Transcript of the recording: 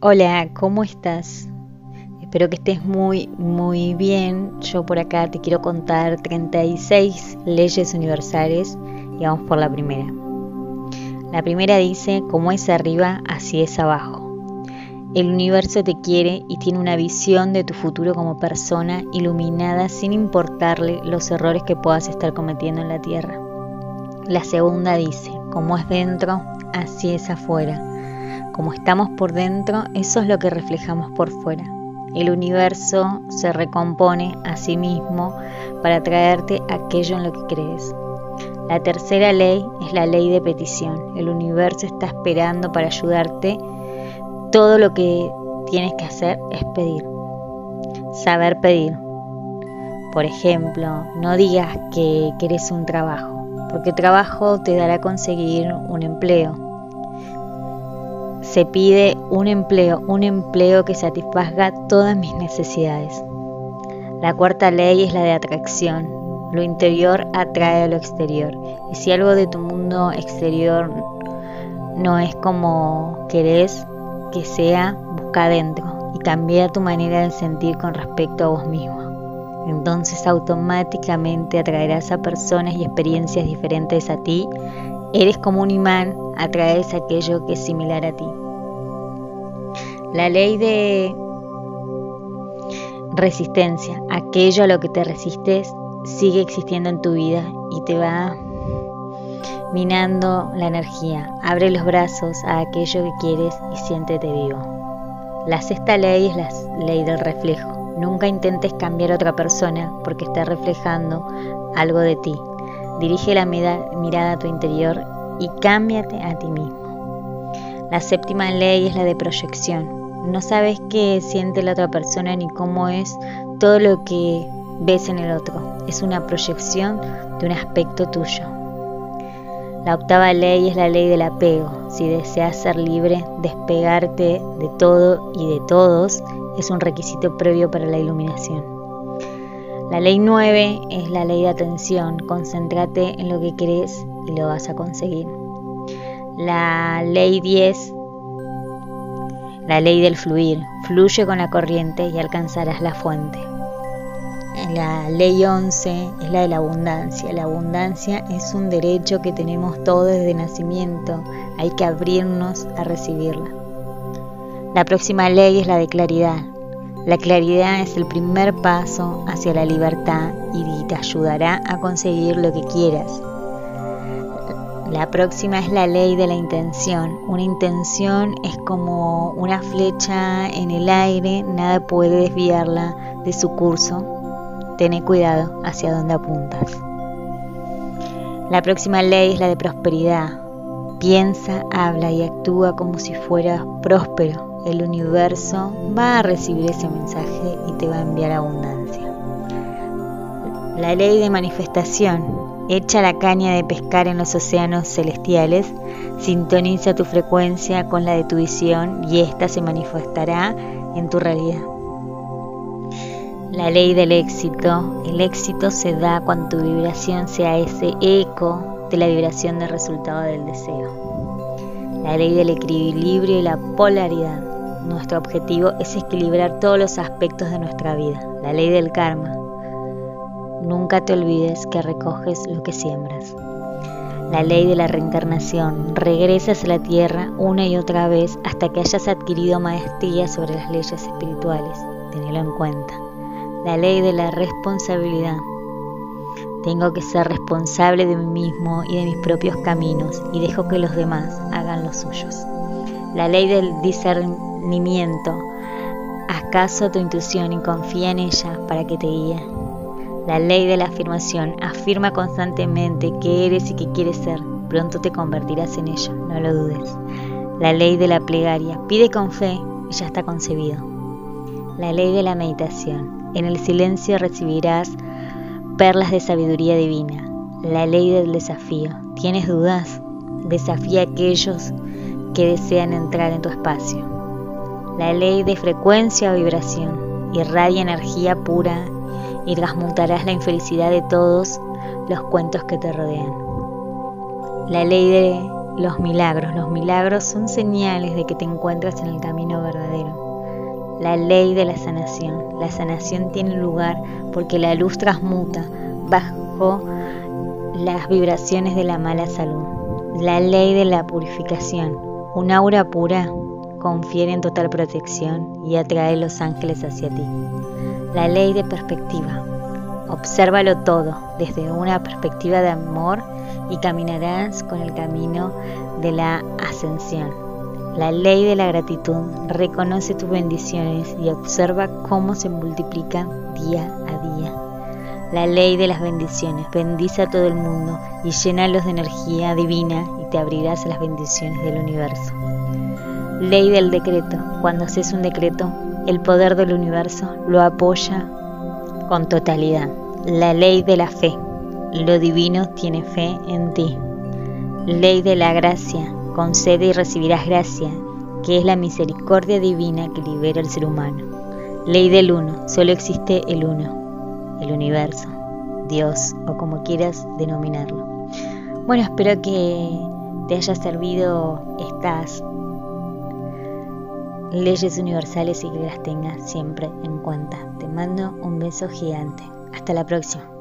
Hola, ¿cómo estás? Espero que estés muy, muy bien. Yo por acá te quiero contar 36 leyes universales y vamos por la primera. La primera dice, como es arriba, así es abajo. El universo te quiere y tiene una visión de tu futuro como persona iluminada sin importarle los errores que puedas estar cometiendo en la tierra. La segunda dice, como es dentro, así es afuera. Como estamos por dentro, eso es lo que reflejamos por fuera. El universo se recompone a sí mismo para traerte aquello en lo que crees. La tercera ley es la ley de petición. El universo está esperando para ayudarte. Todo lo que tienes que hacer es pedir. Saber pedir. Por ejemplo, no digas que querés un trabajo, porque trabajo te dará conseguir un empleo se pide un empleo, un empleo que satisfaga todas mis necesidades. La cuarta ley es la de atracción. Lo interior atrae a lo exterior. Y si algo de tu mundo exterior no es como querés que sea, busca adentro y cambia tu manera de sentir con respecto a vos mismo. Entonces automáticamente atraerás a personas y experiencias diferentes a ti. Eres como un imán, atraes aquello que es similar a ti. La ley de resistencia, aquello a lo que te resistes, sigue existiendo en tu vida y te va minando la energía. Abre los brazos a aquello que quieres y siéntete vivo. La sexta ley es la ley del reflejo. Nunca intentes cambiar a otra persona porque está reflejando algo de ti. Dirige la mirada a tu interior y cámbiate a ti mismo. La séptima ley es la de proyección. No sabes qué siente la otra persona ni cómo es todo lo que ves en el otro. Es una proyección de un aspecto tuyo. La octava ley es la ley del apego. Si deseas ser libre, despegarte de todo y de todos es un requisito previo para la iluminación. La ley 9 es la ley de atención. Concéntrate en lo que crees y lo vas a conseguir. La ley 10 la ley del fluir, fluye con la corriente y alcanzarás la fuente. La ley 11 es la de la abundancia. La abundancia es un derecho que tenemos todos desde nacimiento. Hay que abrirnos a recibirla. La próxima ley es la de claridad. La claridad es el primer paso hacia la libertad y te ayudará a conseguir lo que quieras. La próxima es la ley de la intención. Una intención es como una flecha en el aire, nada puede desviarla de su curso. Ten cuidado hacia dónde apuntas. La próxima ley es la de prosperidad. Piensa, habla y actúa como si fueras próspero. El universo va a recibir ese mensaje y te va a enviar abundancia. La ley de manifestación Echa la caña de pescar en los océanos celestiales, sintoniza tu frecuencia con la de tu visión y ésta se manifestará en tu realidad. La ley del éxito. El éxito se da cuando tu vibración sea ese eco de la vibración del resultado del deseo. La ley del equilibrio y la polaridad. Nuestro objetivo es equilibrar todos los aspectos de nuestra vida. La ley del karma. Nunca te olvides que recoges lo que siembras. La ley de la reencarnación. Regresas a la tierra una y otra vez hasta que hayas adquirido maestría sobre las leyes espirituales. Tenelo en cuenta. La ley de la responsabilidad. Tengo que ser responsable de mí mismo y de mis propios caminos y dejo que los demás hagan los suyos. La ley del discernimiento. Caso a tu intuición y confía en ella para que te guíe. La ley de la afirmación afirma constantemente que eres y que quieres ser. Pronto te convertirás en ello, no lo dudes. La ley de la plegaria pide con fe y ya está concebido. La ley de la meditación. En el silencio recibirás perlas de sabiduría divina. La ley del desafío. ¿Tienes dudas? Desafía a aquellos que desean entrar en tu espacio. La ley de frecuencia o vibración. Irradia energía pura y transmutarás la infelicidad de todos los cuentos que te rodean. La ley de los milagros. Los milagros son señales de que te encuentras en el camino verdadero. La ley de la sanación. La sanación tiene lugar porque la luz transmuta bajo las vibraciones de la mala salud. La ley de la purificación. Un aura pura confiere en total protección y atrae los ángeles hacia ti. La ley de perspectiva. Obsérvalo todo desde una perspectiva de amor y caminarás con el camino de la ascensión. La ley de la gratitud reconoce tus bendiciones y observa cómo se multiplican día a día. La ley de las bendiciones bendice a todo el mundo y llénalos de energía divina y te abrirás a las bendiciones del universo. Ley del decreto. Cuando haces un decreto, el poder del universo lo apoya con totalidad. La ley de la fe. Lo divino tiene fe en ti. Ley de la gracia. Concede y recibirás gracia, que es la misericordia divina que libera al ser humano. Ley del uno. Solo existe el uno. El universo. Dios o como quieras denominarlo. Bueno, espero que te haya servido estas leyes universales y que las tengas siempre en cuenta. Te mando un beso gigante. Hasta la próxima.